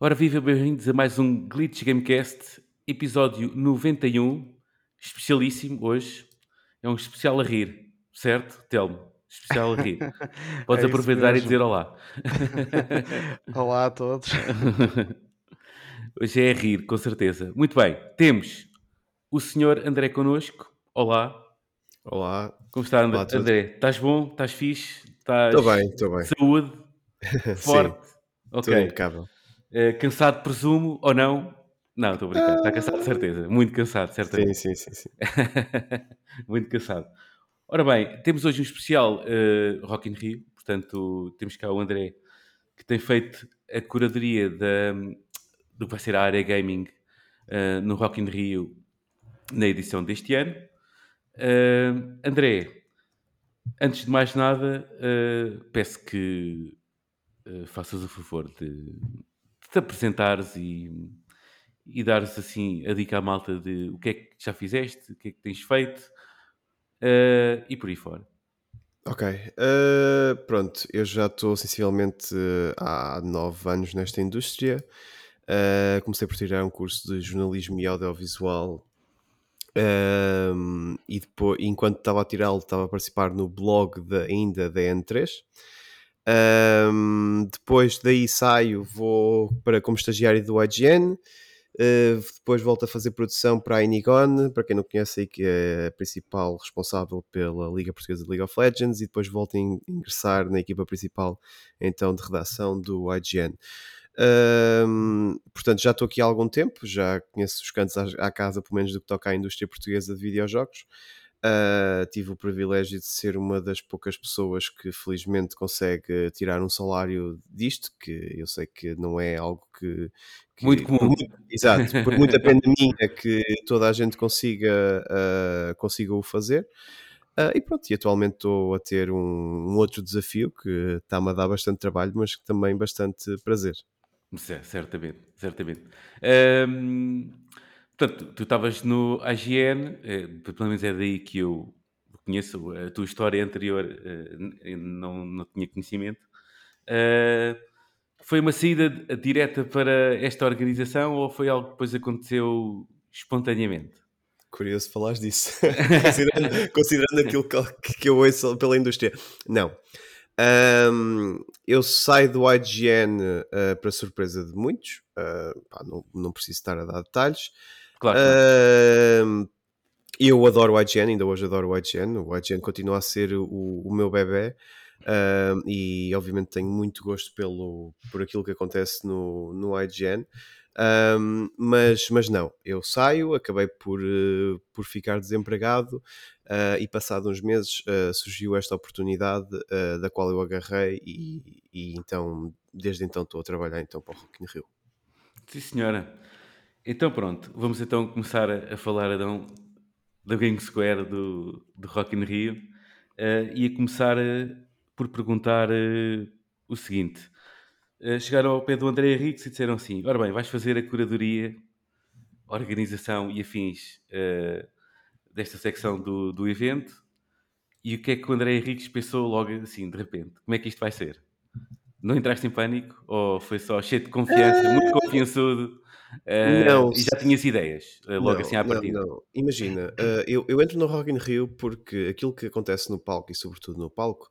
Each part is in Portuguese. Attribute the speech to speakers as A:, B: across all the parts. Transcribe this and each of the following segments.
A: Ora, viva, bem-vindos a mais um Glitch Gamecast, episódio 91, especialíssimo hoje. É um especial a rir, certo, Telmo? Especial a rir. Podes
B: É
A: aproveitar e dizer olá.
B: Olá a todos.
A: hoje é a rir, com certeza. Muito bem, temos o senhor André connosco. Olá.
B: Olá.
A: Como está, André?
B: Olá.
A: André, estás bom? Estás fixe? Estás
B: Estou bem, estou bem.
A: saúde? Forte?
B: Sim,
A: ok.
B: tudo impecável.
A: Eh, cansado, presumo, ou não? Não, estou a brincar. Está cansado, de certeza. Muito cansado, certamente.
B: Sim, sim, sim, sim.
A: Muito cansado. Ora bem, temos hoje um especial eh, Rock in Rio. Portanto, temos cá o André, que tem feito a curadoria da, do que vai ser a área gaming eh, no Rock in Rio na edição deste ano. Eh, André, antes de mais nada, peço que faças o favor de te apresentares e, e dares assim a dica à malta de o que é que já fizeste, o que é que tens feito eh, e por aí fora.
B: Ok. eh, pronto, eu já estou sensivelmente eh, há nove anos nesta indústria. Comecei por tirar um curso de jornalismo e audiovisual. ehm, e depois, enquanto estava a tirá-lo, estava a participar no blog da, ainda da N3. Ehm, depois daí saio, vou para como estagiário do IGN. Uh, depois volto a fazer produção para a Inigon, para quem não conhece que é a principal responsável pela Liga Portuguesa de League of Legends, e depois volto a in- ingressar na equipa principal então de redação do IGN. Um, portanto, já estou aqui há algum tempo, já conheço os cantos à, à casa, pelo menos do que toca à indústria portuguesa de videojogos. Uh, tive o privilégio de ser uma das poucas pessoas que felizmente consegue tirar um salário disto, que eu sei que não é algo que, que-
A: Muito
B: por
A: comum.
B: muito- exato, por muita pena minha que toda a gente consiga, uh, consiga o fazer. Uh, e pronto, e atualmente estou a ter um, um outro desafio que está-me a dar bastante trabalho, mas que também bastante prazer.
A: Cer- Certamente, certamente. Ahm, portanto, tu estavas no AGN, eh, pelo menos é daí que eu conheço a tua história anterior, eh, não, não tinha conhecimento. Ah, foi uma saída direta para esta organização ou foi algo que depois aconteceu espontaneamente?
B: Curioso falares disso, considerando, considerando aquilo que, que eu ouço pela indústria. Não. Ahm, eu saio do IGN ah, para surpresa de muitos, ah, pá, não, não preciso estar a dar detalhes.
A: Claro.
B: Ahm, eu adoro o IGN, ainda hoje adoro o IGN. O IGN continua a ser o, o meu bebê. ahm, e obviamente tenho muito gosto pelo, por aquilo que acontece no, no IGN. Ahm, mas, mas não, eu saio, acabei por, eh, por ficar desempregado ah, e passado uns meses ah, surgiu esta oportunidade ah, da qual eu agarrei e, e então desde então estou a trabalhar então para o Rock in Rio.
A: Sim, senhora. Então pronto, vamos então começar a, a falar então, da Game Square do, do Rock in Rio eh, e a começar eh, por perguntar eh, o seguinte. Chegaram ao pé do André Henriques e disseram assim, ora bem, vais fazer a curadoria, organização e afins desta secção do, do evento e o que é que o André Henriques pensou logo assim, de repente? Como é que isto vai ser? Não entraste em pânico ou foi só cheio de confiança, muito confiançudo eh,
B: Não,
A: e já tinhas ideias eh, logo
B: Não,
A: assim à
B: não,
A: partida?
B: não. Imagina, uh, eu, eu entro no Rock in Rio porque aquilo que acontece no palco e sobretudo no palco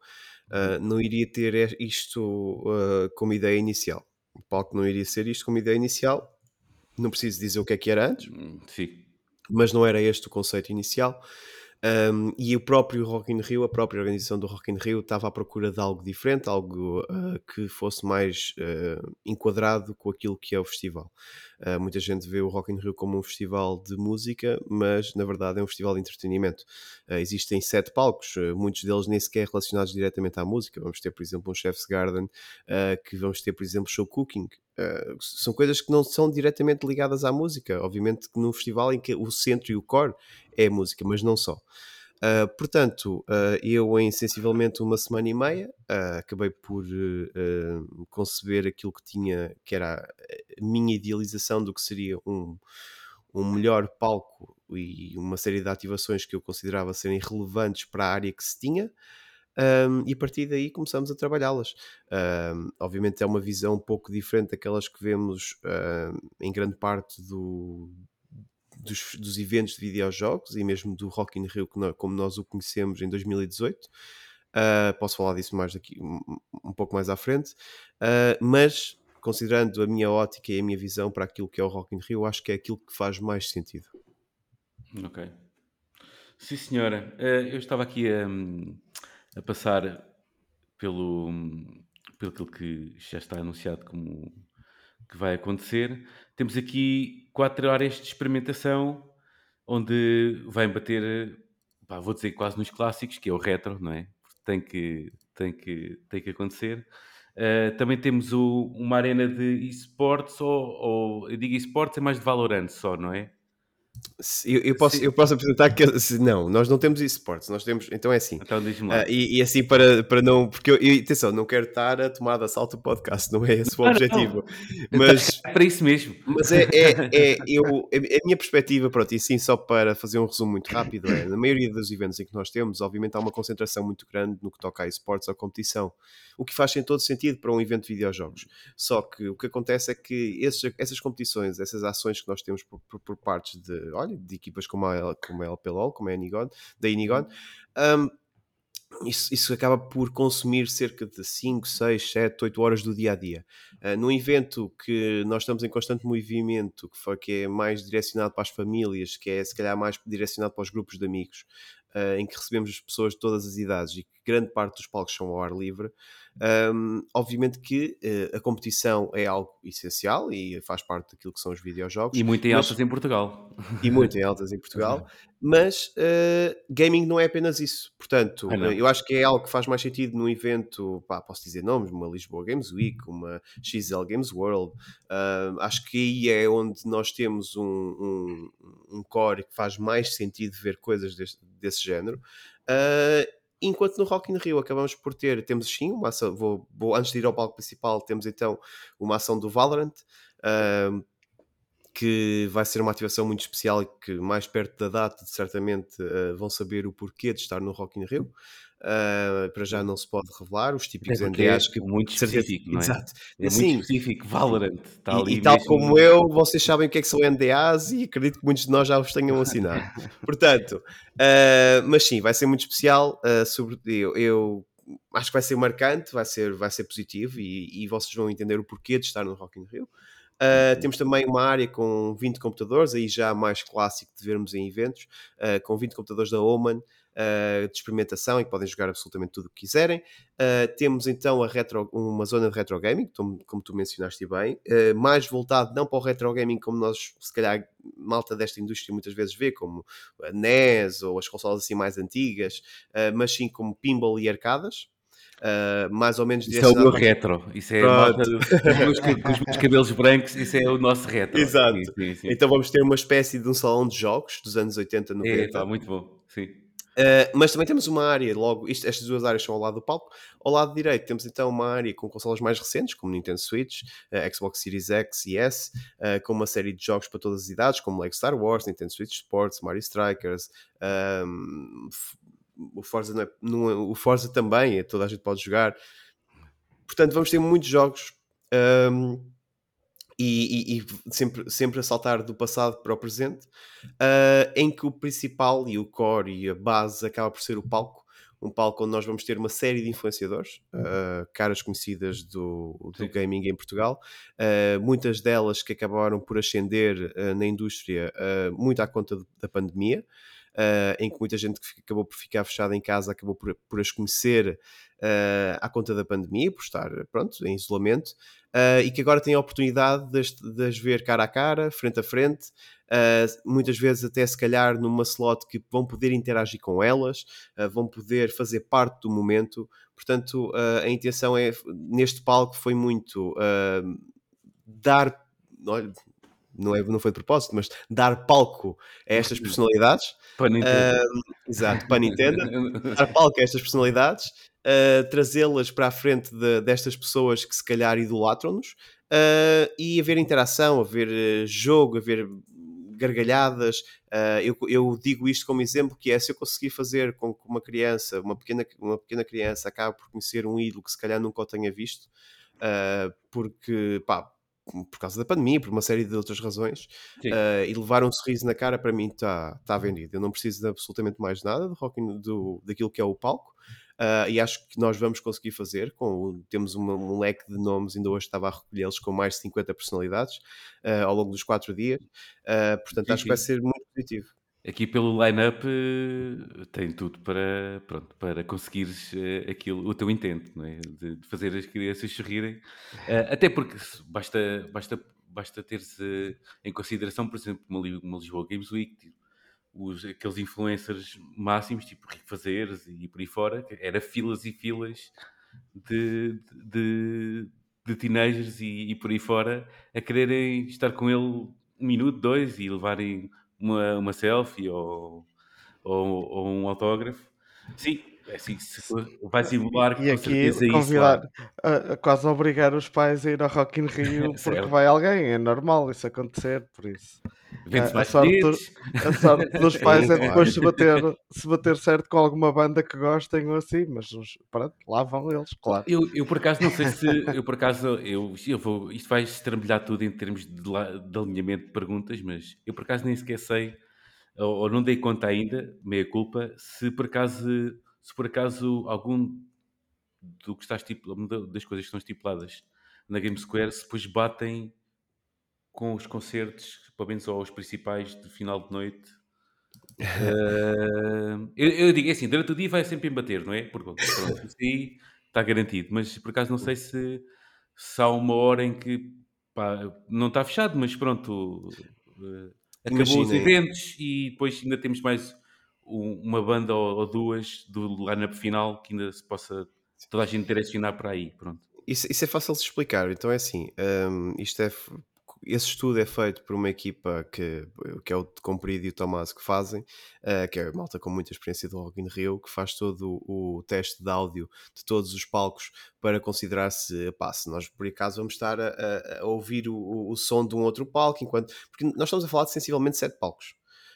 B: uh, não iria ter e- isto uh, como ideia inicial. O palco não iria ser isto como ideia inicial. Não preciso dizer o que é que era antes,
A: Hum, Sim.
B: mas não era este o conceito inicial. Um, e o próprio Rock in Rio, a própria organização do Rock in Rio, estava à procura de algo diferente, algo uh, que fosse mais uh, enquadrado com aquilo que é o festival. Uh, muita gente vê o Rock in Rio como um festival de música, mas na verdade é um festival de entretenimento. Uh, existem sete palcos, uh, muitos deles nem sequer relacionados diretamente à música. Vamos ter, por exemplo, um Chef's Garden, que vamos ter, por exemplo, show cooking. Uh, são coisas que não são diretamente ligadas à música. Obviamente que num festival em que o centro e o core é a música, mas não só. Uh, portanto, uh, eu em sensivelmente uma semana e meia uh, acabei por conceber aquilo que tinha, que era a minha idealização do que seria um, um melhor palco e uma série de ativações que eu considerava serem relevantes para a área que se tinha. um, e a partir daí começamos a trabalhá-las. Um, obviamente é uma visão um pouco diferente daquelas que vemos em grande parte do, dos, dos, eventos de videojogos e mesmo do Rock in Rio como nós o conhecemos em 2018. Uh, ah, posso falar disso mais daqui um, um pouco mais à frente, uh, mas considerando a minha ótica e a minha visão para aquilo que é o Rock in Rio, acho que é aquilo que faz mais sentido.
A: Ok. Sim, senhora. Uh, eu estava aqui a, a passar pelo, pelo aquilo que já está anunciado como que vai acontecer. Temos aqui quatro horas de experimentação onde vai bater, pá, vou dizer quase nos clássicos, que é o retro, não é? Tem que, tem que, tem que acontecer. Uh, também temos o, uma arena de esportes, ou, ou eu digo esportes, é mais de Valorant só, não é?
B: Eu, eu, posso, eu posso apresentar que não, nós não temos esportes, nós temos, então é assim.
A: Então diz-me lá.
B: Uh, e, e, assim para, para não, porque eu, eu, atenção, não quero estar a tomar de assalto o podcast, não é esse o objetivo. Não. Mas
A: é para isso mesmo.
B: Mas é, é, é eu, a minha perspectiva, pronto, e assim só para fazer um resumo muito rápido, é na maioria dos eventos em que nós temos, obviamente há uma concentração muito grande no que toca a esportes ou competição, o que faz em todo sentido para um evento de videojogos. Só que o que acontece é que esses, essas competições, essas ações que nós temos por, por, por partes de olha, de equipas como a, como a LPLOL, como a Inigon, da Inigon, um, isso, isso, acaba por consumir cerca de 5, 6, 7, 8 horas do dia a dia. Uh, num evento que nós estamos em constante movimento, que, foi, que é mais direcionado para as famílias, que é se calhar mais direcionado para os grupos de amigos, uh, em que recebemos pessoas de todas as idades e que grande parte dos palcos são ao ar livre, um, obviamente que uh, a competição é algo essencial e faz parte daquilo que são os videojogos.
A: E muito em mas... altas em Portugal.
B: E muito em altas em Portugal. mas uh, gaming não é apenas isso. Portanto, ah, eu acho que é algo que faz mais sentido num evento, pá, posso dizer nomes, uma Lisboa Games Week, uma XL Games World. Uh, acho que aí é onde nós temos um, um, um core que faz mais sentido ver coisas desse, desse género. Uh, Enquanto no Rock in Rio acabamos por ter, temos sim, uma ação, vou, vou, antes de ir ao palco principal, temos então uma ação do Valorant, uh, que vai ser uma ativação muito especial e que mais perto da data certamente uh, vão saber o porquê de estar no Rock in Rio. Uh, para já não se pode revelar os típicos é NDAs
A: que muito específico, não é?
B: Exato.
A: É assim, muito específico, Valorant.
B: Tá e, e, tal mesmo... como eu, vocês sabem o que é que são NDAs e acredito que muitos de nós já os tenham assinado. Portanto, uh, mas sim, vai ser muito especial. Uh, sobre, eu, eu, acho que vai ser marcante, vai ser, vai ser positivo e, e vocês vão entender o porquê de estar no Rock in Rio. Uh, temos também uma área com 20 computadores, aí já mais clássico de vermos em eventos, uh, com 20 computadores da Oman, uh, de experimentação e podem jogar absolutamente tudo o que quiserem. Uh, temos então a retro, uma zona de retro gaming, como, tu mencionaste bem, uh, mais voltado não para o retro gaming como nós, se calhar, malta desta indústria muitas vezes vê, como a NES ou as consolas assim mais antigas, mas sim como pinball e arcadas. Uh, mais ou menos
A: Isso é o meu retro, isso é os, com os meus cabelos brancos, isso é o nosso retro.
B: Exato. Sim, sim, sim. Então vamos ter uma espécie de um salão de jogos dos anos 80, 90.
A: É, tá, muito bom, sim.
B: Uh, mas também temos uma área, logo, isto, estas duas áreas são ao lado do palco. Ao lado direito temos então uma área com consolas mais recentes, como Nintendo Switch, uh, Xbox Series X e S, uh, com uma série de jogos para todas as idades, como Lego Star Wars, Nintendo Switch Sports, Mario Strikers, um, o, Forza não é, não é, o Forza também, toda a gente pode jogar. Portanto, vamos ter muitos jogos. Um, e, e, e, sempre, sempre a saltar do passado para o presente, uh, em que o principal e o core e a base acaba por ser o palco, um palco onde nós vamos ter uma série de influenciadores, uh, caras conhecidas do, do gaming em Portugal, uh, muitas delas que acabaram por ascender na indústria muito à conta da pandemia. Em que muita gente que acabou por ficar fechada em casa acabou por, por as conhecer à conta da pandemia, por estar pronto, em isolamento, uh, e que agora têm a oportunidade de, de as ver cara a cara, frente a frente, uh, muitas vezes até se calhar numa slot que vão poder interagir com elas, uh, vão poder fazer parte do momento. Portanto, a intenção é, neste palco foi muito dar. Não, é, não foi de propósito, mas dar palco a estas personalidades.
A: Para Nintendo.
B: Uh, exato, para Nintendo. dar palco a estas personalidades uh, trazê-las para a frente de, destas pessoas que se calhar idolatram-nos uh, e haver interação, haver uh, jogo, haver gargalhadas. Uh, eu, eu, digo isto como exemplo, que é se eu conseguir fazer com que uma criança, uma pequena, uma pequena criança, acabe por conhecer um ídolo que se calhar nunca o tenha visto, uh, porque, pá, por causa da pandemia, por uma série de outras razões, uh, e levar um sorriso na cara para mim está tá vendido. Eu não preciso de absolutamente mais nada do rock do, daquilo que é o palco. Uh, e acho que nós vamos conseguir fazer. Com, temos uma, um leque de nomes, ainda hoje estava a recolhê-los com mais de 50 personalidades uh, ao longo dos quatro dias. Portanto, sim, acho sim. que vai ser muito positivo.
A: Aqui pelo line-up tem tudo para, pronto, para conseguires aquilo, o teu intento, não é? de, de fazer as crianças sorrirem. até porque basta, basta, basta ter-se em consideração, por exemplo, uma, uma Lisboa Games Week, tipo, os, aqueles influencers máximos, tipo Rico Fazeres e por aí fora, era filas e filas de, de, de teenagers e, e, por aí fora a quererem estar com ele um minuto, dois e levarem uma, uma selfie ou, ou, ou um autógrafo. Sim, é assim, se vai simular
C: e aqui convidar, a, a, quase obrigar os pais a ir ao Rock in Rio porque vai alguém, é normal isso acontecer, por isso. A, a, sorte, a sorte dos pais é depois se bater, se bater certo com alguma banda que gostem ou assim, mas pronto, lá vão eles, claro.
A: Eu, eu por acaso não sei se eu por acaso eu, eu vou, isto vai estrambilhar tudo em termos de, de alinhamento de perguntas, mas eu por acaso nem sequer sei ou, ou não dei conta ainda, meia culpa, se por acaso se por acaso algum do que está estipulado, das coisas que estão estipuladas na Game Square, se depois batem com os concertos, pelo menos aos principais de final de noite. uh, eu, eu, digo é assim, durante o dia vai sempre embater, não é? Porque pronto, aí está garantido, mas por acaso não sei se, se há uma hora em que pá, não está fechado, mas pronto, uh, acabou Imagina. os eventos e depois ainda temos mais uma banda ou, duas do line-up final que ainda se possa toda a gente direcionar para aí. Pronto.
B: Isso, isso é fácil de explicar. Então é assim: um, isto é. Esse estudo é feito por uma equipa que, que é o Comprido e o Tomás que fazem, uh, que é malta com muita experiência do Rock in Rio, que faz todo o, o teste de áudio de todos os palcos para considerar se, pá, se nós por acaso vamos estar a, a, a ouvir o, o, som de um outro palco, enquanto. Porque nós estamos a falar de sensivelmente sete palcos.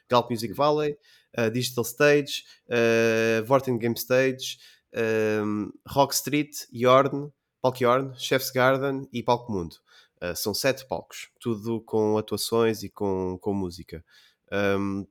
B: Galp Music Valley, uh, Digital Stage, uh, Vorten Game Stage, um, Rock Street, Yorn, Palco Yorn, Chef's Garden e Palco Mundo. Uh, são sete palcos, tudo com atuações e com, com música. Um,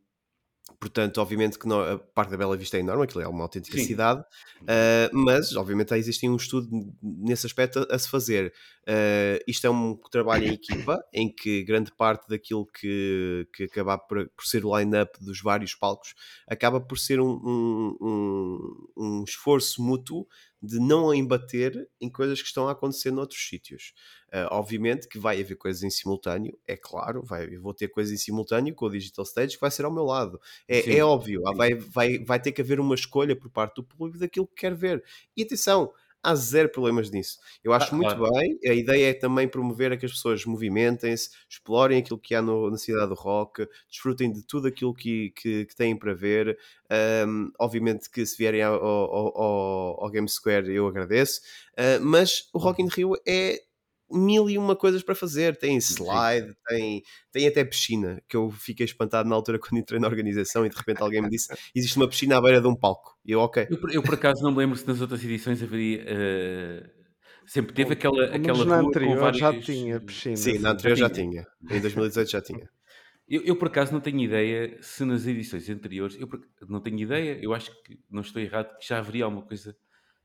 B: Portanto, obviamente que não, a parte da Bela Vista é enorme, aquilo é uma autêntica Sim. cidade, uh, mas obviamente existe um estudo nesse aspecto a, a se fazer. Uh, isto é um trabalho em equipa, em que grande parte daquilo que, que acaba por, por ser o line-up dos vários palcos acaba por ser um, um, um, um esforço mútuo de não embater em coisas que estão a acontecer noutros sítios. Uh, obviamente que vai haver coisas em simultâneo, é claro, vai, vou ter coisas em simultâneo com o Digital Stage que vai ser ao meu lado. É, é óbvio, vai, vai, vai ter que haver uma escolha por parte do público daquilo que quer ver. E atenção, há zero problemas nisso. Eu acho ah, muito claro. bem. A ideia é também promover a que as pessoas movimentem-se, explorem aquilo que há no, na cidade do rock, desfrutem de tudo aquilo que, que, que têm para ver. Um, obviamente que se vierem ao, ao, ao, ao Game Square eu agradeço, uh, mas o Rock in Rio é mil e uma coisas para fazer. Tem slide, tem, tem até piscina, que eu fiquei espantado na altura quando entrei na organização e de repente alguém me disse: existe uma piscina à beira de um palco. E eu, ok.
A: Eu, eu por acaso não me lembro se nas outras edições haveria. Uh... Sempre teve aquela, aquela
C: na anterior várias... já tinha piscina.
B: Sim, na anterior já tinha. Em 2018 já tinha.
A: Eu, eu, por acaso não tenho ideia se nas edições anteriores, eu não tenho ideia, eu acho que não estou errado, que já haveria alguma coisa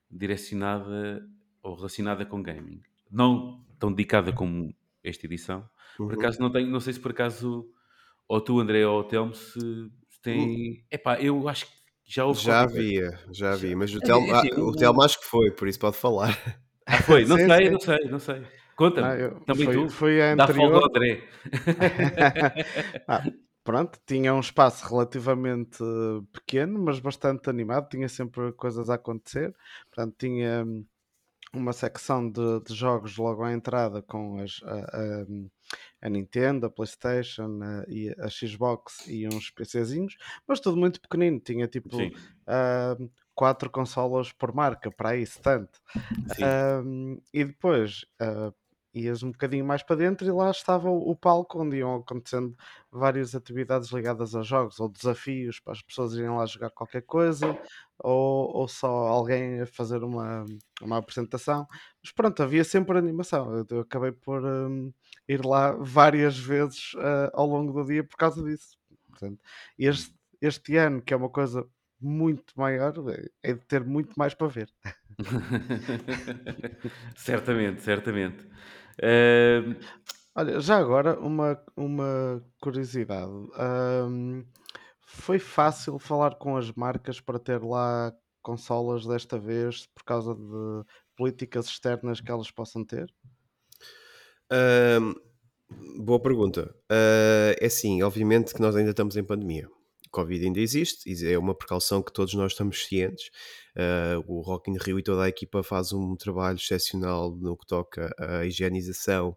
A: direcionada ou relacionada com gaming. Não tão dedicada como esta edição. Por uhum. acaso não tenho, não sei se por acaso ou tu, André, ou o Telmo, se tem. é Epá, eu acho que já houve.
B: Já havia, já havia, mas o Telmo, é, assim, ah, o Telmo acho que foi, por isso pode falar.
A: Ah, foi? Não sim, sei, sim. não sei, não sei. Conta-me, ah, eu, também foi, tu.
C: Foi a
A: anterior... Dá folga ao André.
C: ah, pronto, tinha um espaço relativamente pequeno, mas bastante animado, tinha sempre coisas a acontecer. Portanto, tinha hum, uma secção de, de, jogos logo à entrada com as, a, a, a Nintendo, a Playstation a, e a Xbox e uns PCzinhos, mas tudo muito pequenino, tinha tipo uh, quatro consolas por marca, para aí, tanto. Uh, e depois uh, ias um bocadinho mais para dentro e lá estava o, o palco onde iam acontecendo várias atividades ligadas a jogos ou desafios para as pessoas irem lá jogar qualquer coisa ou, ou só alguém a fazer uma, uma apresentação. Mas pronto, havia sempre animação. Eu, eu acabei por hum, ir lá várias vezes uh, ao longo do dia por causa disso. Portanto, este, este ano, que é uma coisa muito maior, é de ter muito mais para ver.
A: certamente, certamente. Uh...
C: Olha, já agora uma, uma curiosidade. Um, foi fácil falar com as marcas para ter lá consolas desta vez por causa de políticas externas que elas possam ter?
B: Um, boa pergunta. Uh, é assim, obviamente que nós ainda estamos em pandemia. Covid ainda existe, é uma precaução que todos nós estamos cientes. Uh, o Rock in Rio e toda a equipa faz um trabalho excepcional no que toca à higienização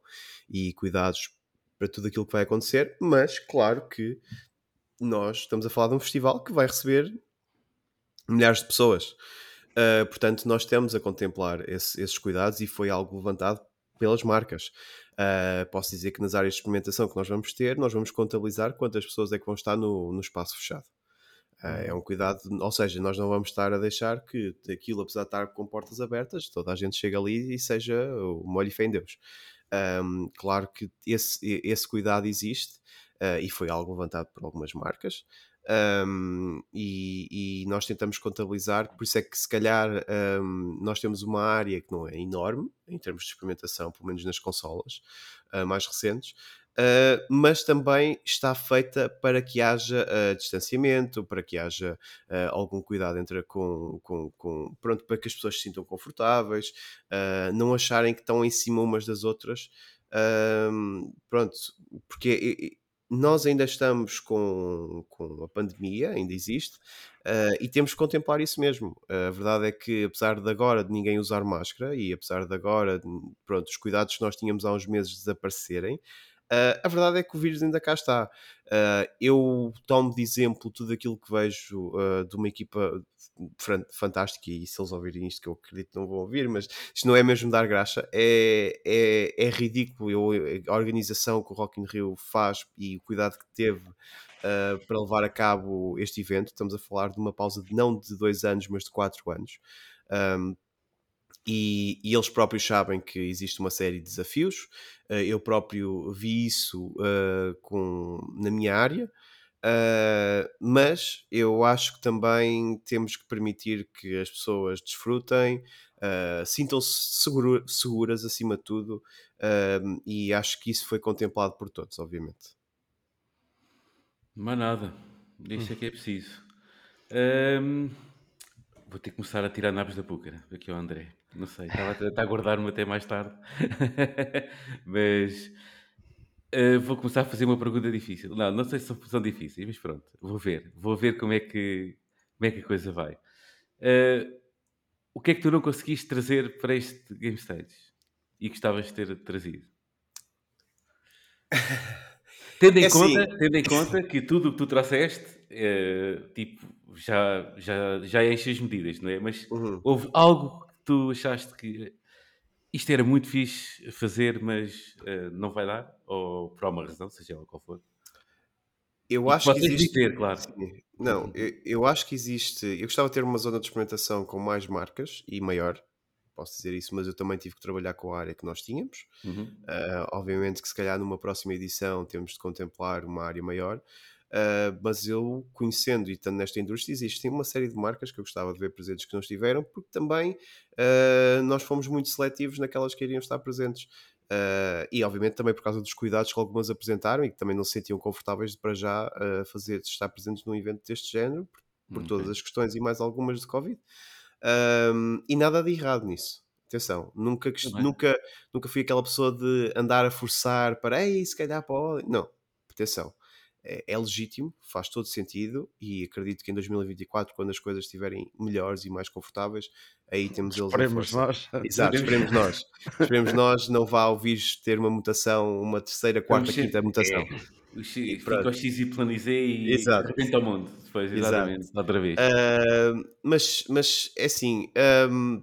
B: e cuidados para tudo aquilo que vai acontecer, mas claro que nós estamos a falar de um festival que vai receber milhares de pessoas. Uh, portanto, nós temos a contemplar esse, esses cuidados e foi algo levantado pelas marcas. Uh, posso dizer que nas áreas de experimentação que nós vamos ter, nós vamos contabilizar quantas pessoas é que vão estar no, no espaço fechado. Uh, é um cuidado, ou seja, nós não vamos estar a deixar que aquilo, apesar de estar com portas abertas, toda a gente chega ali e seja o molho e fé em Deus. Um, claro que esse, esse cuidado existe uh, e foi algo levantado por algumas marcas. Um, e, e, nós tentamos contabilizar, por isso é que se calhar um, nós temos uma área que não é enorme em termos de experimentação, pelo menos nas consolas uh, mais recentes, uh, mas também está feita para que haja uh, distanciamento, para que haja algum cuidado entre com, com, com, pronto, para que as pessoas se sintam confortáveis, não acharem que estão em cima umas das outras. pronto, porque nós ainda estamos com, com a pandemia, ainda existe, uh, e temos que contemplar isso mesmo. Uh, a verdade é que, apesar de agora de ninguém usar máscara e apesar de agora, pronto, os cuidados que nós tínhamos há uns meses desaparecerem, Uh, a verdade é que o vírus ainda cá está. Uh, eu tomo de exemplo tudo aquilo que vejo uh, de uma equipa fantástica, e se eles ouvirem isto, que eu acredito que não vão ouvir, mas isto não é mesmo dar graxa, é, é, é ridículo eu, a organização que o Rock in Rio faz e o cuidado que teve para levar a cabo este evento. Estamos a falar de uma pausa de não de dois anos, mas de quatro anos. Um, e, e, eles próprios sabem que existe uma série de desafios. Uh, eu próprio vi isso uh, com, na minha área, uh, mas eu acho que também temos que permitir que as pessoas desfrutem, sintam-se seguro, seguras acima de tudo, e acho que isso foi contemplado por todos, obviamente.
A: Mas nada, isso é que é preciso. Um, vou ter que começar a tirar naves da púcara aqui ao André. Não sei, estava a tentar guardar-me até mais tarde. mas uh, vou começar a fazer uma pergunta difícil. Não, não sei se são, são difíceis, mas pronto, vou ver. Vou ver como é que, como é que a coisa vai. Uh, o que é que tu não conseguiste trazer para este Game Stage? E gostavas de ter trazido? Tendo em, é conta, assim... tendo em conta que tudo o que tu trouxeste, uh, tipo, já, já, já enche as medidas, não é? Mas uhum. houve algo tu achaste que isto era muito fixe fazer, mas uh, não vai dar? Ou por alguma razão, seja ela qual for?
B: Eu acho que existe. Ter, claro. Sim. Não, eu, eu, acho que existe. Eu gostava de ter uma zona de experimentação com mais marcas e maior. Posso dizer isso, mas eu também tive que trabalhar com a área que nós tínhamos. Uhum. Uh, obviamente que se calhar numa próxima edição temos de contemplar uma área maior. Uh, mas eu, conhecendo e estando nesta indústria, existem uma série de marcas que eu gostava de ver presentes que não estiveram, porque também uh, nós fomos muito seletivos naquelas que iriam estar presentes. Uh, e obviamente também por causa dos cuidados que algumas apresentaram e que também não se sentiam confortáveis para já fazer estar presentes num evento deste género, por, por okay. todas as questões e mais algumas de Covid. e nada de errado nisso. Atenção, nunca, nunca, nunca fui aquela pessoa de andar a forçar para, ei, se calhar pode. Não, atenção é, é, legítimo, faz todo sentido e acredito que em 2024, quando as coisas estiverem melhores e mais confortáveis, aí temos eles
C: Esperemos nós.
B: Exato, esperemos nós. esperemos nós, não vá o vírus ter uma mutação, uma terceira, quarta, quinta mutação. É.
A: O X, fica o X y Z e Exato. repente ao mundo. Depois, exatamente, Exato. outra vez.
B: Uh, mas, mas é assim, um,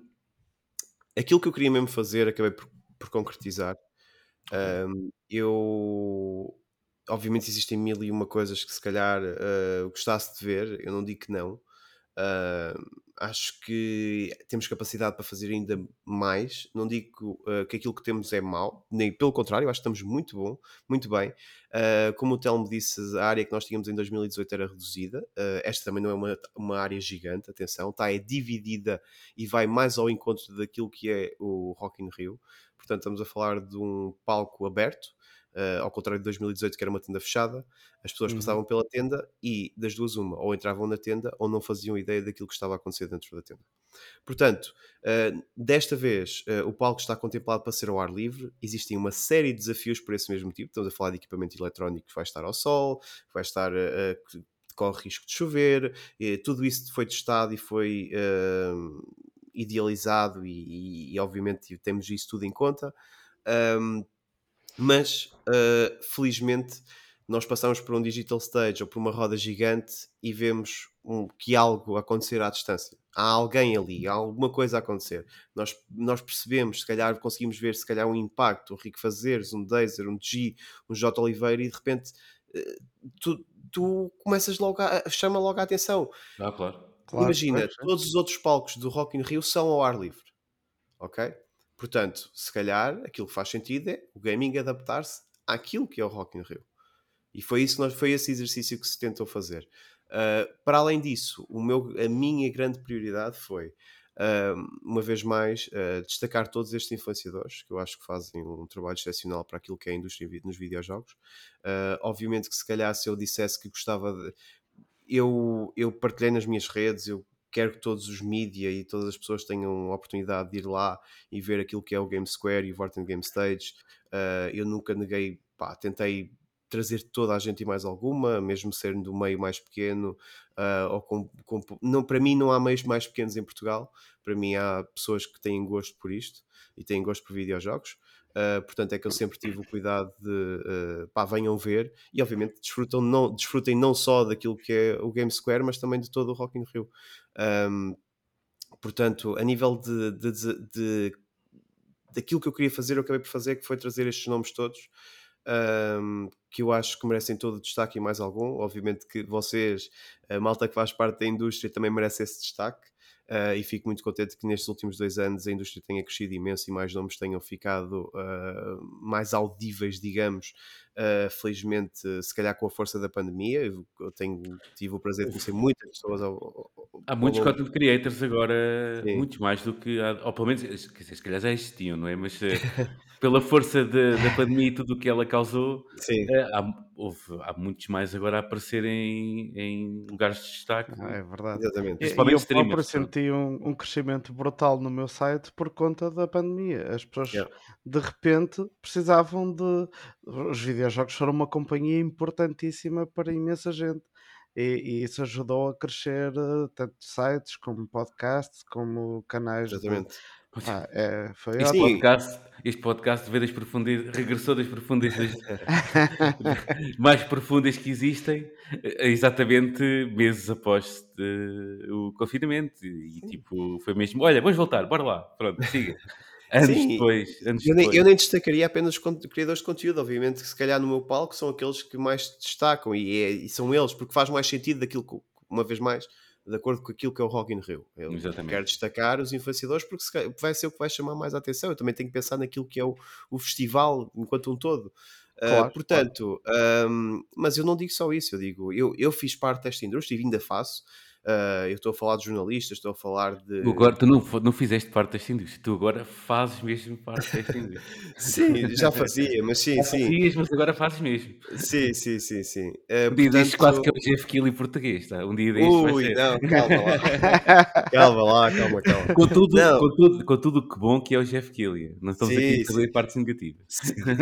B: aquilo que eu queria mesmo fazer, acabei por, por concretizar. Um, eu. Obviamente existem mil e uma coisas que se calhar uh, gostasse de ver, eu não digo que não. Uh, acho que temos capacidade para fazer ainda mais. Não digo uh, que aquilo que temos é mau, nem pelo contrário, acho que estamos muito bom, muito bem. Uh, como o Telmo disse, a área que nós tínhamos em 2018 era reduzida. Uh, esta também não é uma, uma área gigante, atenção, está é dividida e vai mais ao encontro daquilo que é o Rock in Rio. Portanto, estamos a falar de um palco aberto, Uh, ao contrário de 2018, que era uma tenda fechada, as pessoas uhum. passavam pela tenda e das duas, uma, ou entravam na tenda ou não faziam ideia daquilo que estava a acontecer dentro da tenda. Portanto, uh, desta vez uh, o palco está contemplado para ser ao ar livre, existem uma série de desafios por esse mesmo tipo. Estamos a falar de equipamento eletrónico que vai estar ao sol, que vai estar. que corre risco de chover, e, tudo isso foi testado e foi idealizado, e, e, e, obviamente temos isso tudo em conta. Um, mas uh, felizmente nós passamos por um digital stage ou por uma roda gigante e vemos um, que algo acontecer à distância. Há alguém ali, há alguma coisa a acontecer. Nós, nós percebemos, se calhar conseguimos ver se calhar um impacto, um Rico Fazeres, um Dazer, um G, um J. Oliveira e de repente uh, tu, tu começas logo a, chama logo a atenção.
A: Ah, claro.
B: claro Imagina, todos os outros palcos do Rock in Rio são ao ar livre. Ok? Portanto, se calhar aquilo que faz sentido é o gaming adaptar-se àquilo que é o Rock in Rio. E foi, isso nós, foi esse exercício que se tentou fazer. Uh, para além disso, o meu, a minha grande prioridade foi, uh, uma vez mais, uh, destacar todos estes influenciadores, que eu acho que fazem um trabalho excepcional para aquilo que é a indústria nos videojogos. obviamente que se calhar se eu dissesse que gostava de... Eu, eu partilhei nas minhas redes, eu quero que todos os mídia e todas as pessoas tenham a oportunidade de ir lá e ver aquilo que é o Game Square e o Vorten Game Stage. Uh, eu nunca neguei, pá, tentei trazer toda a gente e mais alguma, mesmo sendo do meio mais pequeno, uh, ou com, com, não, para mim não há meios mais pequenos em Portugal, para mim há pessoas que têm gosto por isto e têm gosto por videojogos. Uh, portanto, é que eu sempre tive o cuidado de uh, pá, venham ver e, obviamente, desfrutam não, desfrutem não só daquilo que é o Game Square, mas também de todo o Rock in Rio. Um, portanto, a nível de, de, de, de, daquilo que eu queria fazer, eu acabei por fazer, que foi trazer estes nomes todos. Um, que eu acho que merecem todo o destaque e mais algum. Obviamente que vocês, a malta que faz parte da indústria, também merece esse destaque. Uh, e fico muito contente que nestes últimos dois anos a indústria tenha crescido imenso e mais nomes tenham ficado uh, mais audíveis, digamos. Uh, felizmente, se calhar com a força da pandemia, eu, tenho, tive o prazer de conhecer muitas pessoas. Ao,
A: ao, há muitos ao... content creators agora, Sim. muitos mais do que, há, ou pelo menos, se calhar já existiam, não é? Mas pela força de, da pandemia e tudo o que ela causou, há, houve, há muitos mais agora a aparecerem em lugares de destaque.
C: Ah, é verdade. Exatamente. E, e eu próprio senti um, um, crescimento brutal no meu site por conta da pandemia. As pessoas yeah. de repente precisavam de. Os videojogos foram uma companhia importantíssima para imensa gente. E, e, isso ajudou a crescer uh, tanto sites como podcasts, como canais
B: Exatamente.
C: de, ah, é, foi
A: este, podcast, este podcast veio das profundezas, regressou das profundezas mais profundas que existem, eh, exatamente meses após de, o confinamento. E tipo, foi mesmo: olha, vamos voltar, bora lá, pronto, siga. Anos Sim, depois. Anos
B: eu,
A: nem,
B: depois. eu nem destacaria apenas os criadores de conteúdo, obviamente, que se calhar no meu palco são aqueles que mais destacam e, é, e são eles, porque faz mais sentido daquilo que, uma vez mais, de acordo com aquilo que é o Rock in Rio. Eu Exatamente. quero destacar os influenciadores porque vai ser o que vai chamar mais a atenção. Eu também tenho que pensar naquilo que é o, o festival enquanto um todo. Ah, claro, uh, portanto, claro. Um, mas eu não digo só isso, eu digo, eu, eu fiz parte desta indústria e ainda faço. Uh, eu estou a falar de jornalistas, estou a falar de.
A: Agora tu não, não fizeste parte desta indústria, tu agora fazes mesmo parte desta indústria.
B: sim, já fazia, mas sim, já sim.
A: Fazias, mas agora fazes mesmo.
B: Sim, sim, sim, sim.
A: Uh, um dia portanto... quase que é o Jeff Kelly português, tá? Um dia destes.
B: Ui, não, calma lá. calma lá, calma, calma.
A: Com tudo, com tudo, com tudo que bom que é o Jeff Kelly. Não estamos sim, aqui a fazer partes negativas.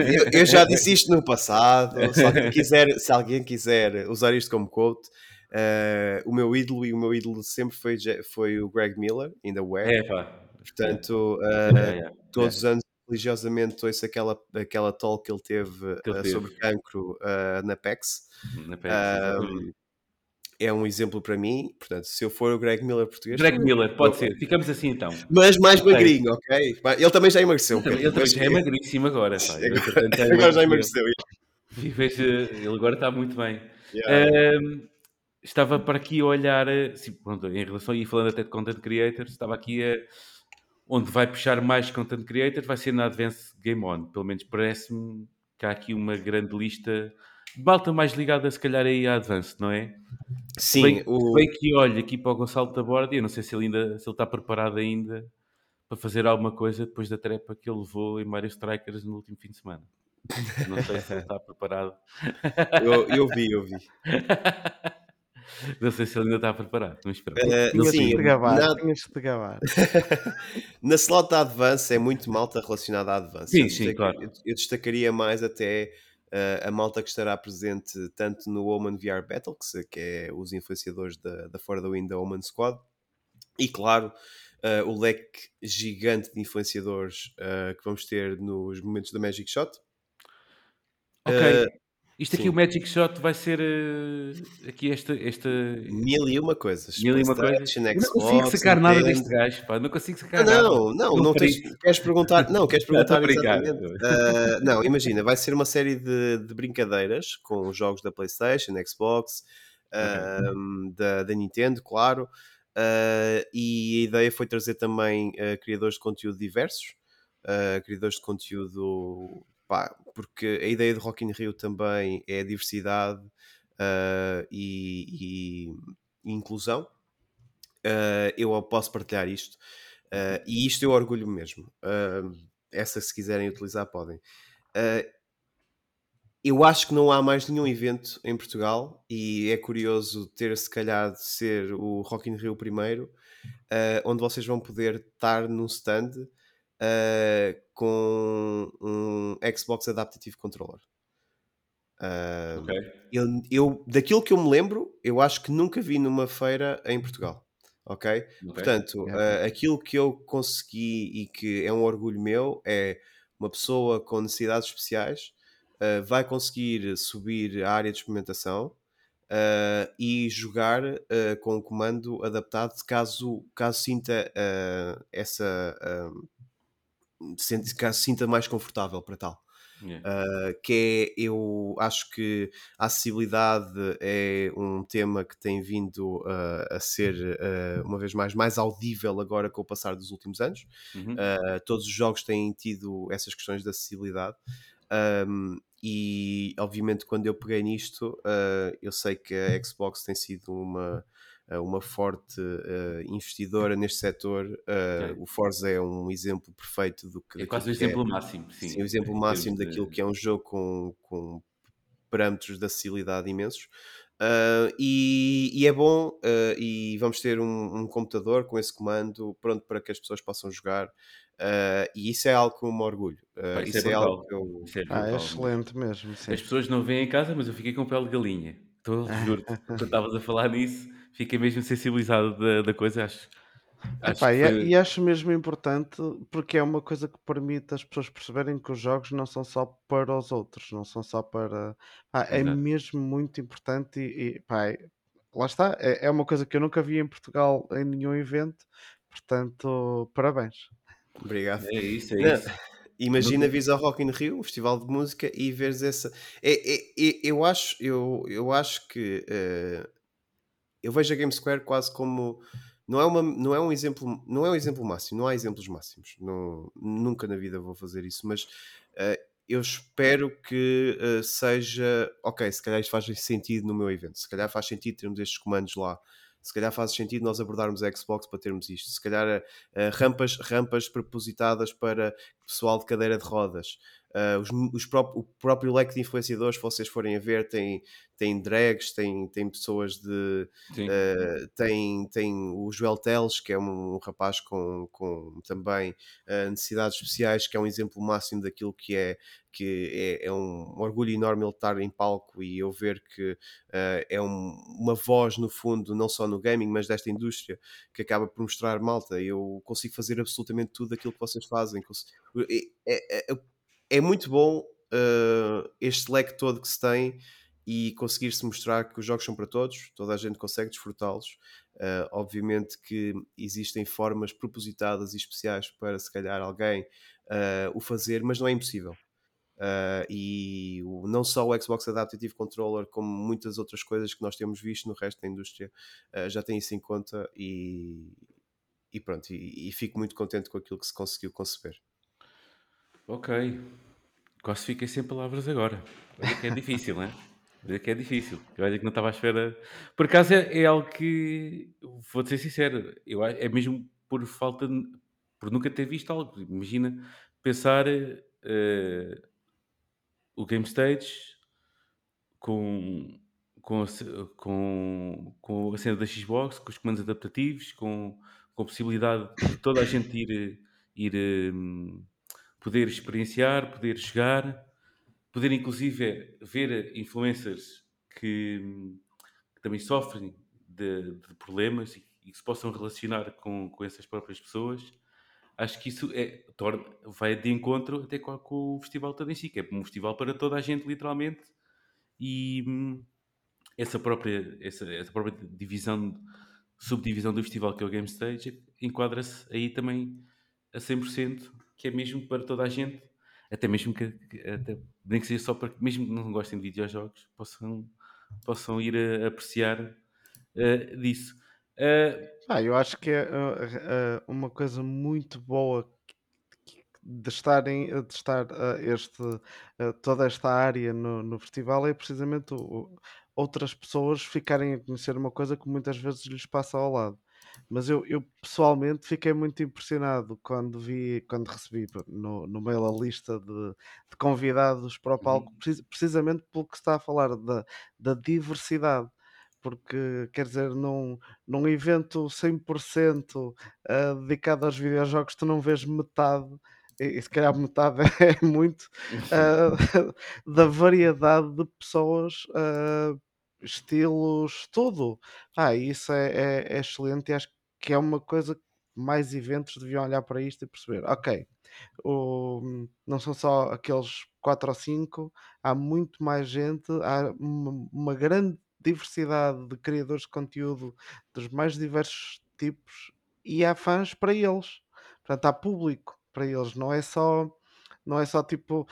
B: Eu, eu, já disse isto no passado. Se alguém quiser, se alguém quiser usar isto como quote Uh, o meu ídolo e o meu ídolo sempre foi, foi o Greg Miller, ainda é.
A: É, pá.
B: Portanto, uh, é, é, todos os anos religiosamente ouço aquela, aquela talk que ele teve, que ele teve. sobre cancro na PEX.
A: Na PEX
B: é um exemplo para mim. Portanto, se eu for o Greg Miller português.
A: Greg Miller, pode ser. Ficamos assim então.
B: Mas mais okay. magrinho, ok? Ele também já emagreceu.
A: Ele, ele também já é magríssimo agora. Pá.
B: Agora, agora já emagreceu.
A: Ele agora está muito bem. Yeah. Um, estava para aqui a olhar, sim, pronto, em relação, e falando até de content creators, estava aqui a. Onde vai puxar mais content creators vai ser na Advanced Game On. Pelo menos parece-me que há aqui uma grande lista de malta mais ligada, se calhar, aí à Advanced, não é?
B: Sim.
A: Bem, o... bem que olha aqui para o Gonçalo Taborda, eu não sei se ele, ainda, se ele está preparado ainda para fazer alguma coisa depois da trepa que ele levou em Mario Strikers no último fim de semana. Não sei se ele está preparado.
B: Eu, eu vi, eu vi.
A: Não sei se ele ainda está preparado, mas espera.
C: Uh, sim, de gabar, na... de gabar.
B: na slot da Advance é muito malta relacionada à Advance.
A: Sim, eu sim, claro.
B: Eu, eu, destacaria mais até uh, a malta que estará presente tanto no Omen VR Battle, que, é os influenciadores da, da Fora da Wind da Omen Squad, e claro, uh, o leque gigante de influenciadores que vamos ter nos momentos da Magic Shot.
A: Ok. Isto aqui, Sim. o Magic Shot, vai ser uh, aqui esta, esta.
B: Mil e uma coisas.
A: Mil e uma coisas. não consigo sacar nada deste gajo, pá. Não consigo sacar
B: ah, não, nada. Não, não, não tens, queres perguntar. Não, queres perguntar exatamente. Uh, não, imagina, vai ser uma série de, de brincadeiras com jogos da PlayStation, Xbox, uh, da, da Nintendo, claro. Uh, e a ideia foi trazer também criadores de conteúdo diversos. criadores de conteúdo pá, porque a ideia do Rock in Rio também é diversidade uh, e, e, inclusão. Uh, eu posso partilhar isto. Uh, e isto eu orgulho mesmo. essa, se quiserem utilizar, podem. eu acho que não há mais nenhum evento em Portugal e é curioso ter se calhar de ser o Rock in Rio primeiro, onde vocês vão poder estar num stand uh, com um Xbox Adaptive Controller. Uh, okay. eu, eu, daquilo que eu me lembro, eu acho que nunca vi numa feira em Portugal. Ok? okay. Portanto, uh, aquilo que eu consegui e que é um orgulho meu é uma pessoa com necessidades especiais uh, vai conseguir subir a área de experimentação Uh, e jogar uh, com o comando adaptado caso, caso sinta uh, essa se sinta mais confortável para tal. Yeah. Uh, que é, eu acho que a acessibilidade é um tema que tem vindo uh, a ser uh, uma vez mais mais audível agora com o passar dos últimos anos. Uhum. todos os jogos têm tido essas questões de acessibilidade. Um, e obviamente quando eu peguei nisto, eu sei que a Xbox tem sido uma uma forte uh, investidora neste setor. Uh, okay. O Forza é um exemplo perfeito do que.
A: É quase o exemplo é, máximo, sim.
B: sim. o exemplo máximo daquilo que é um jogo com, com parâmetros de acessibilidade imensos. Uh, e, e, é bom, uh, e vamos ter um, um, computador com esse comando pronto para que as pessoas possam jogar. Uh, e isso é algo que eu me orgulho. isso, isso, é, é algo que eu.
C: É ah, é excelente mesmo. Sim.
A: As pessoas não veem em casa, mas eu fiquei com pele de galinha. Estou, juro, quando estavas a falar nisso, fiquei mesmo sensibilizado da, da coisa, acho.
C: acho Epá, e, foi... e, acho mesmo importante porque é uma coisa que permite as pessoas perceberem que os jogos não são só para os outros, não são só para. Ah, é mesmo muito importante e, e pá, é, lá está. É, é uma coisa que eu nunca vi em Portugal em nenhum evento, portanto, parabéns.
B: Obrigado.
A: É isso, é isso.
B: Imagina vires ao Rock in Rio, um festival de música, e veres essa. É, é, é eu, acho, eu, eu acho que uh, eu vejo a Game Square quase como não é, uma, não é um exemplo não é um exemplo máximo, não há exemplos máximos. Não, nunca na vida vou fazer isso mas uh, eu espero que uh, seja ok, se calhar isto faz sentido no meu evento, se calhar faz sentido termos estes comandos lá se calhar faz sentido nós abordarmos a Xbox para termos isto, se calhar uh, rampas, rampas propositadas para pessoal de cadeira de rodas, Uh, os, os pró o próprio leque de influenciadores, se vocês forem a ver, tem, tem drags, tem, tem pessoas de. Uh, tem, tem o Joel Teles, que é um, um rapaz com, com também uh, necessidades especiais, que é um exemplo máximo daquilo que é. Que é, é um, orgulho enorme ele estar em palco e eu ver que é um, uma voz, no fundo, não só no gaming, mas desta indústria, que acaba por mostrar malta. Eu consigo fazer absolutamente tudo aquilo que vocês fazem. É, é, é, é muito bom uh, este leque todo que se tem e conseguir-se mostrar que os jogos são para todos, toda a gente consegue desfrutá-los. Uh, obviamente que existem formas propositadas e especiais para se calhar alguém uh, o fazer, mas não é impossível. Uh, e o, não só o Xbox Adaptive Controller, como muitas outras coisas que nós temos visto no resto da indústria, já tem isso em conta e, e pronto, e, e, fico muito contente com aquilo que se conseguiu conceber.
A: Ok, quase fiquei sem palavras agora. Olha que é difícil, não é? Olha que é difícil. Olha que não estava à espera. Por acaso é, é algo que, vou-te ser sincero, eu, é mesmo por falta, de, por nunca ter visto algo. Imagina pensar uh, o Game Stage com, com, a, com, com a cena da Xbox, com os comandos adaptativos, com, com a possibilidade de toda a gente ir, ir um, poder experienciar, poder jogar poder inclusive ver influencers que, que também sofrem de, de problemas e, e, que se possam relacionar com, com essas próprias pessoas, acho que isso é, torna, vai de encontro até com, com o festival todo em si, que é um festival para toda a gente, literalmente, e hum, essa própria, essa, essa própria divisão, subdivisão do festival que é o Game Stage, enquadra-se aí também a 100%, que é mesmo para toda a gente, até mesmo que, até, nem que seja só para que, mesmo que não gostem de videojogos, possam, possam ir a, a apreciar uh, disso. Uh,
C: ah, eu acho que é uh, uma coisa muito boa de estarem de estar este, toda esta área no, no festival é precisamente o, outras pessoas ficarem a conhecer uma coisa que muitas vezes lhes passa ao lado. Mas eu, eu pessoalmente fiquei muito impressionado quando vi, quando recebi no, no mail a lista de, de convidados para o palco,
A: uhum.
C: precisamente pelo que está a falar da, da diversidade porque quer dizer, num, num evento 100% uh, eh, dedicado aos videojogos, tu não vês metade, e, se calhar metade é muito, uh, da variedade de pessoas, uh, estilos, tudo. Ah, isso é, é, é excelente e acho que é uma coisa que mais eventos deviam olhar para isto e perceber, ok, o, não são só aqueles 4 ou 5, há muito mais gente, há uma, uma grande diversidade de criadores de conteúdo dos mais diversos tipos e há fãs para eles. Portanto, há público para eles, não é só não é só tipo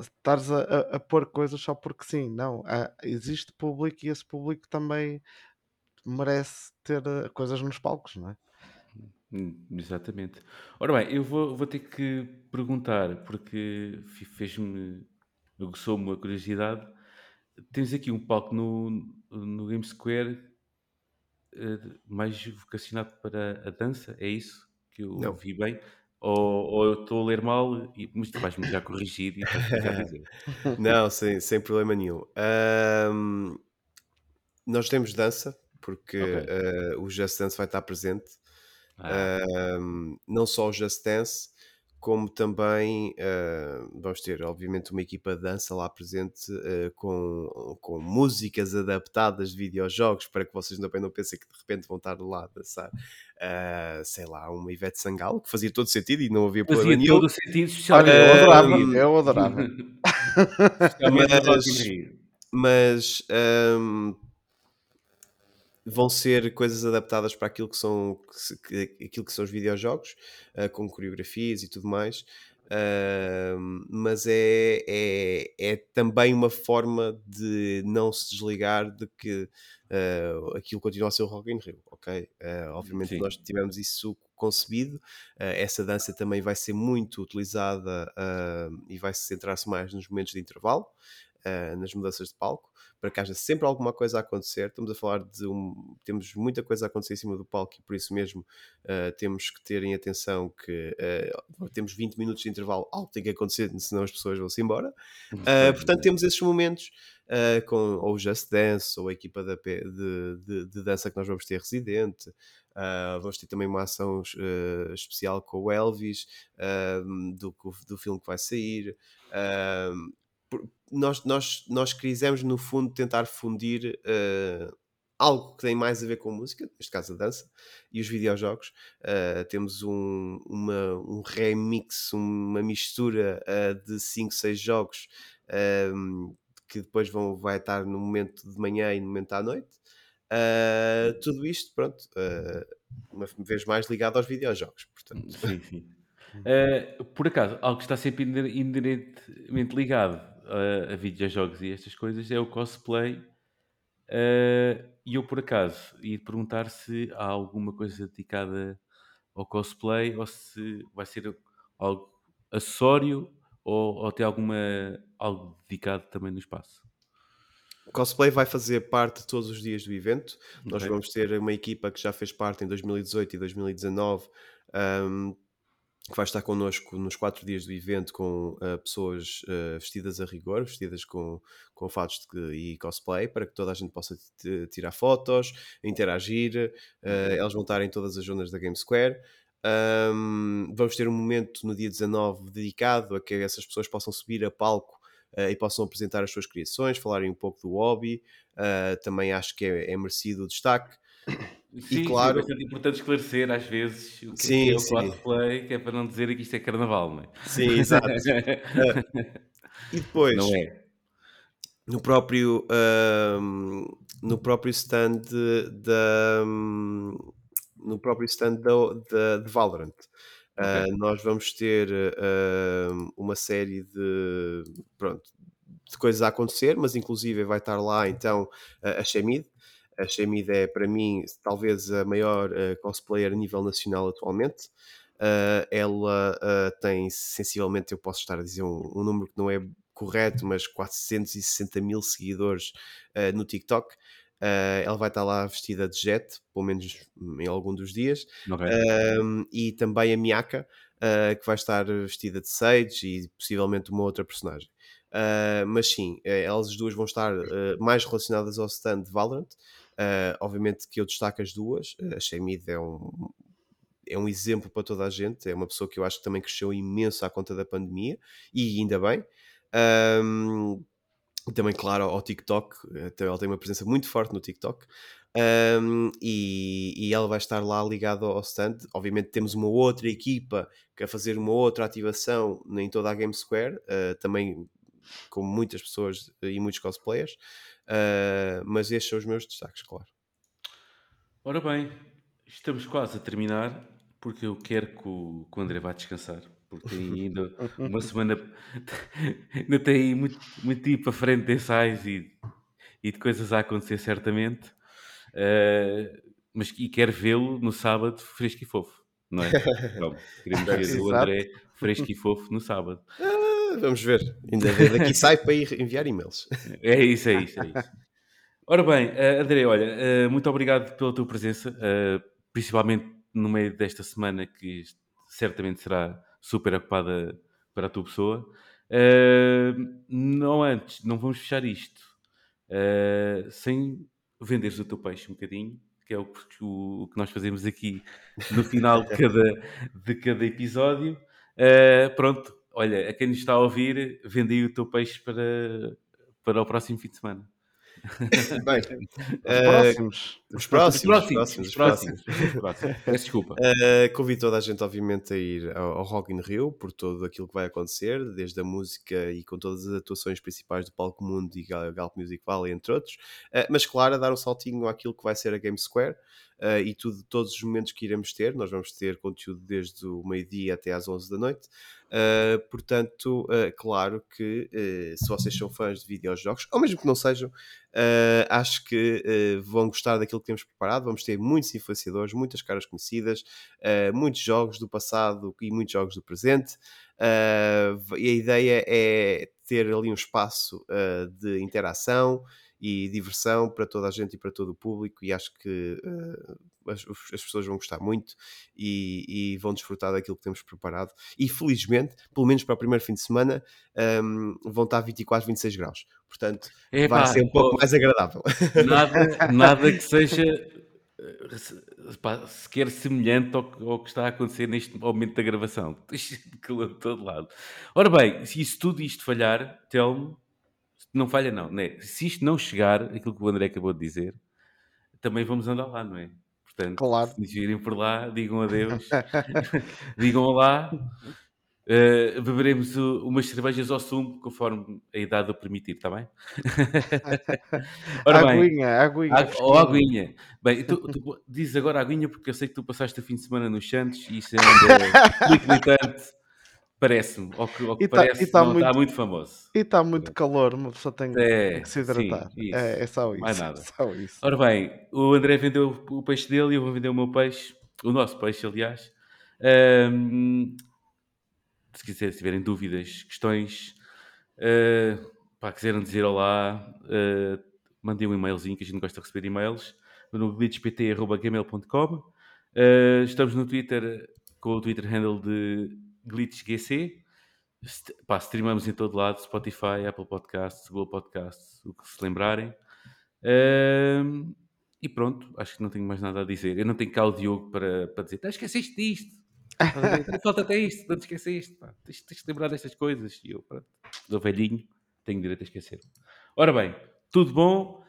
C: estares a, a, a pôr coisas só porque sim, não. Há, existe público e esse público também merece ter eh, coisas nos palcos, não é?
A: Hum, exatamente. Ora bem, eu vou, vou ter que perguntar, porque fez-me, aguçou-me a curiosidade. Tens aqui um palco no, no Game Square uh, mais vocacionado para a dança, é isso? Que eu
B: Não.
A: vi bem? Ou, ou eu estou a ler mal, e, mas tu vais-me já corrigir e vais dizer.
B: Não, sem, sem problema nenhum. Um, nós temos dança, porque
A: Ok.
B: uh, o Just Dance vai estar presente.
A: Ah,
B: Um, não só o Just Dance, como também uh, vamos ter, obviamente, uma equipa de dança lá presente uh, com, com músicas adaptadas de videojogos para que vocês também não pensem que de repente vão estar lá a dançar, uh, sei lá, uma Ivete Sangalo, que fazia todo sentido e não havia problema
A: fazia
B: nenhum.
A: todo o sentido,
C: Olha,
A: especialmente
C: eu adorava, eu adorava.
A: Especialmente
B: Mas, mas um, vão ser coisas adaptadas para aquilo que são, que aquilo que são os videojogos, uh, com coreografias e tudo mais. Um, mas é, é, é também uma forma de não se desligar de que uh, aquilo continua a ser o Rock in Rio, ok? Uh, obviamente
A: Sim.
B: nós tivemos isso concebido, uh, essa dança também vai ser muito utilizada uh, e vai se centrar-se mais nos momentos de intervalo, uh, nas mudanças de palco, para que haja sempre alguma coisa a acontecer. Estamos a falar de um. Temos muita coisa a acontecer em cima do palco e por isso mesmo uh, temos que ter em atenção que uh, temos 20 minutos de intervalo, algo tem que acontecer, senão as pessoas vão-se embora. Uh, portanto, temos esses momentos com ou o Just Dance ou a equipa de, de, de, de dança que nós vamos ter residente. Vamos ter também uma ação especial com o Elvis do, do filme que vai sair nós, nós, nós quisemos, no fundo, tentar fundir uh, algo que tem mais a ver com música, neste caso a dança, e os videojogos. Uh, temos um, uma, um remix, uma mistura uh, de 5, 6 jogos que depois vão, vai estar no momento de manhã e no momento à noite. Tudo isto, pronto, uma vez mais ligado aos videojogos. Portanto.
A: Sim, sim. Por acaso, algo que está sempre inerentemente ligado a, a videojogos e estas coisas é o cosplay. E eu, por acaso, ia perguntar se há alguma coisa dedicada ao cosplay ou se vai ser algo acessório ou, ou tem alguma, algo dedicado também no espaço.
B: Cosplay vai fazer parte todos os dias do evento. Okay. Nós vamos ter uma equipa que já fez parte em 2018 e 2019, um, que vai estar connosco nos quatro dias do evento com uh, pessoas uh, vestidas a rigor, vestidas com, com fatos de, e cosplay, para que toda a gente possa tirar fotos, interagir. Uh, elas vão estar em todas as zonas da Game Square. Um, vamos ter um momento no dia 19 dedicado a que essas pessoas possam subir a palco uh, e possam apresentar as suas criações, falarem um pouco do hobby. Uh, também acho que é, é merecido o destaque.
A: Sim, e claro, é bastante importante esclarecer às vezes o que sim, é o sim. cosplay, que é para não dizer que isto é carnaval, não é?
B: Sim, exato. e depois, não é? no próprio, uh, no próprio stand da. no próprio stand de Valorant. Okay. Uh, nós vamos ter uh, uma série de, pronto, de coisas a acontecer, mas inclusive vai estar lá então a Shemid. A Shemid é para mim talvez a maior uh, cosplayer a nível nacional atualmente. ela tem sensivelmente, eu posso estar a dizer um, um, número que não é correto, mas 460 mil seguidores no TikTok. Uh, ela vai estar lá vestida de jet, pelo menos em algum dos dias. Okay. Uh, e também a Miyaka, uh, que vai estar vestida de Sage e possivelmente uma outra personagem. Mas sim, elas duas vão estar mais relacionadas ao stand de Valorant. Obviamente que eu destaco as duas. A Shemid é um, é um exemplo para toda a gente. É uma pessoa que eu acho que também cresceu imenso à conta da pandemia e ainda bem. Um, também, claro, ao TikTok, ela tem uma presença muito forte no TikTok. Um, e, e, ela vai estar lá ligada ao stand. Obviamente, temos uma outra equipa que a fazer uma outra ativação em toda a Game Square, uh, também com muitas pessoas e muitos cosplayers. Uh, mas estes são os meus destaques, claro.
A: Ora bem, estamos quase a terminar porque eu quero que o, que o André vá descansar porque tem ainda uma semana, ainda tem muito, muito tempo à frente de ensaios e, e de coisas a acontecer certamente, uh, mas e quero vê-lo no sábado fresco e fofo, não é? Então, queremos ver o André fresco e fofo no sábado.
B: Vamos ver, ainda daqui sai para ir enviar e-mails.
A: É isso, é isso, é isso. Ora bem, uh, André, olha, uh, muito obrigado pela tua presença, principalmente no meio desta semana que certamente será super ocupada para a tua pessoa. Uh, não antes, não vamos fechar isto uh, sem venderes o teu peixe um bocadinho, que é o, o, o, que nós fazemos aqui no final de cada, de cada episódio. Uh, pronto, olha, a quem nos está a ouvir, vende aí o teu peixe para, para o próximo fim de semana.
B: Bem,
C: os, uh, próximos.
B: os próximos.
A: Os próximos. Os próximos. Os próximos. Peço desculpa.
B: Uh, convido toda a gente, obviamente, a ir ao, ao Rock in Rio por tudo aquilo que vai acontecer, desde a música e com todas as atuações principais do Palco Mundo e Galp Music Valley, entre outros. Uh, mas, claro, a dar um saltinho àquilo que vai ser a Game Square. Uh, e tudo, todos os momentos que iremos ter. Nós vamos ter conteúdo desde o meio-dia até às 11 da noite. Uh, portanto, uh, claro que se vocês são fãs de videojogos, ou mesmo que não sejam, acho que vão gostar daquilo que temos preparado. Vamos ter muitos influenciadores, muitas caras conhecidas, muitos jogos do passado e muitos jogos do presente. e a ideia é ter ali um espaço de interação e diversão para toda a gente e para todo o público e acho que uh, as, as, pessoas vão gostar muito e, e, vão desfrutar daquilo que temos preparado e felizmente, pelo menos para o primeiro fim de semana um, vão estar 24, 26 graus portanto vai ser um pouco mais agradável
A: nada, nada que seja sequer semelhante ao, ao, que está a acontecer neste momento da gravação. De todo lado. Ora bem, se isso tudo isto falhar, tell-me não falha, não. Né? Se isto não chegar, aquilo que o André acabou de dizer, também vamos andar lá, não é? Portanto, claro. se nos virem por lá, digam adeus, digam olá Uh, beberemos uh, umas cervejas ao sumo, conforme a idade o permitir, está bem?
C: Ora bem, aguinha, aguinha. Ag
A: ou aguinha. Bem, tu, tu, dizes agora aguinha porque eu sei que tu passaste o fim de semana nos Santos e isso é muito militante. Parece-me, ou que, ou que tá, parece, tá não, muito, está muito famoso.
C: E está muito calor, uma pessoa tem, é, tem que se hidratar. Sim, é, é, só isso.
A: Mais nada.
C: Só isso.
A: Ora bem, o André vendeu o peixe dele e eu vou vender o meu peixe, o nosso peixe, aliás. Um, se quiserem, se tiverem dúvidas, questões, uh, pá, quiserem dizer olá, uh, mandem um e-mailzinho que a gente gosta de receber e-mails no glitchpt.gmail.com uh, Estamos no Twitter com o Twitter handle de glitchgc. Pá, streamamos em todo lado, Spotify, Apple Podcasts, Google Podcasts, o que se lembrarem. Uh, e pronto, acho que não tenho mais nada a dizer. Eu não tenho cá o Diogo para, para dizer, ah, esqueceste disto. Falta até isto, não te esqueceste. Pá. Tens, tens de lembrar destas coisas. E eu, pronto, sou velhinho, tenho direito a esquecer. Ora bem, tudo bom.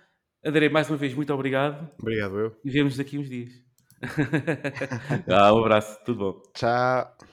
A: André, mais uma vez, muito obrigado.
B: Obrigado, eu.
A: E vemos daqui uns dias. ah, um abraço, tudo bom.
C: Tchau.